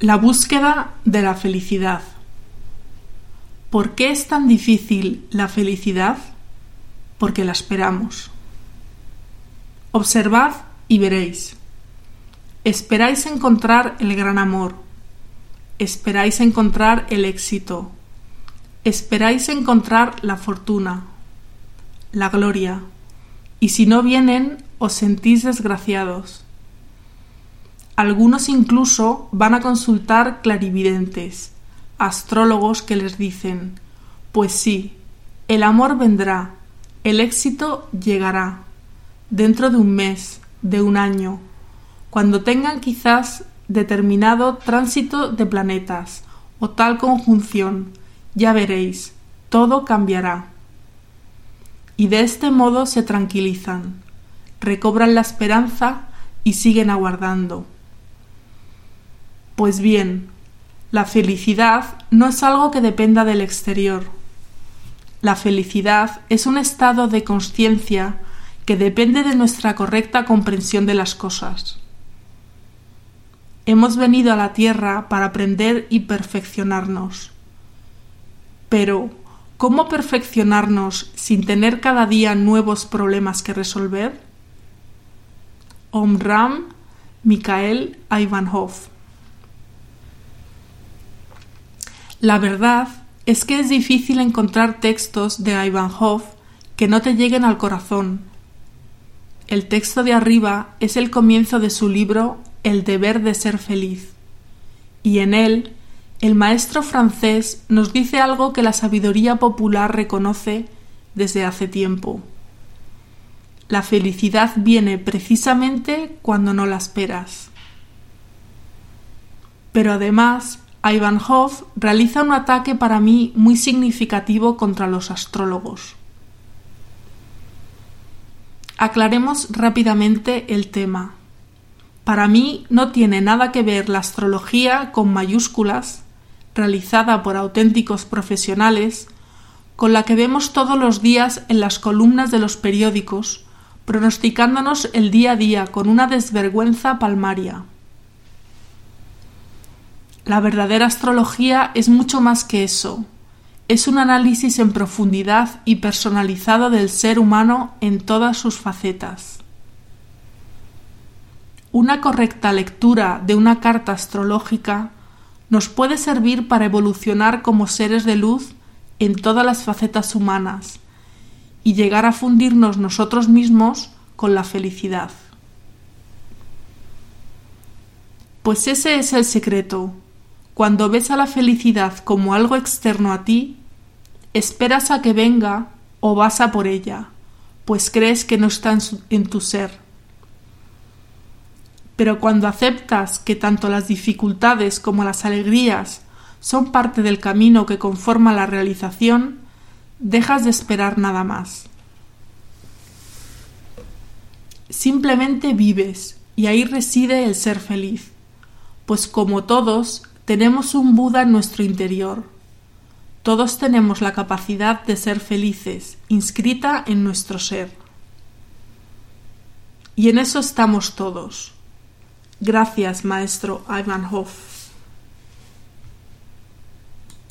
La búsqueda de la felicidad. ¿Por qué es tan difícil la felicidad? Porque la esperamos. Observad y veréis. Esperáis encontrar el gran amor. Esperáis encontrar el éxito. Esperáis encontrar la fortuna, la gloria. Y si no vienen, os sentís desgraciados algunos incluso van a consultar clarividentes, astrólogos que les dicen, pues sí, el amor vendrá, el éxito llegará, dentro de un mes, de un año, cuando tengan quizás determinado tránsito de planetas o tal conjunción, ya veréis, todo cambiará. Y de este modo se tranquilizan, recobran la esperanza y siguen aguardando. Pues bien, la felicidad no es algo que dependa del exterior. La felicidad es un estado de conciencia que depende de nuestra correcta comprensión de las cosas. Hemos venido a la Tierra para aprender y perfeccionarnos. Pero, ¿cómo perfeccionarnos sin tener cada día nuevos problemas que resolver? Omram Mikhail Ivanov La verdad es que es difícil encontrar textos de Ivanhoe que no te lleguen al corazón. El texto de arriba es el comienzo de su libro El deber de ser feliz, y en él el maestro francés nos dice algo que la sabiduría popular reconoce desde hace tiempo. La felicidad viene precisamente cuando no la esperas. Pero además Ivanhoe realiza un ataque para mí muy significativo contra los astrólogos. Aclaremos rápidamente el tema. Para mí no tiene nada que ver la astrología con mayúsculas, realizada por auténticos profesionales, con la que vemos todos los días en las columnas de los periódicos, pronosticándonos el día a día con una desvergüenza palmaria. La verdadera astrología es mucho más que eso. Es un análisis en profundidad y personalizado del ser humano en todas sus facetas. Una correcta lectura de una carta astrológica nos puede servir para evolucionar como seres de luz en todas las facetas humanas y llegar a fundirnos nosotros mismos con la felicidad. Pues ese es el secreto, cuando ves a la felicidad como algo externo a ti, esperas a que venga o vas a por ella, pues crees que no está en, tu ser. Pero cuando aceptas que tanto las dificultades como las alegrías son parte del camino que conforma la realización, dejas de esperar nada más. Simplemente vives y ahí reside el ser feliz, pues como todos tenemos un Buda en nuestro interior. Todos tenemos la capacidad de ser felices, inscrita en nuestro ser. Y en eso estamos todos. Gracias, maestro Ivanhoff.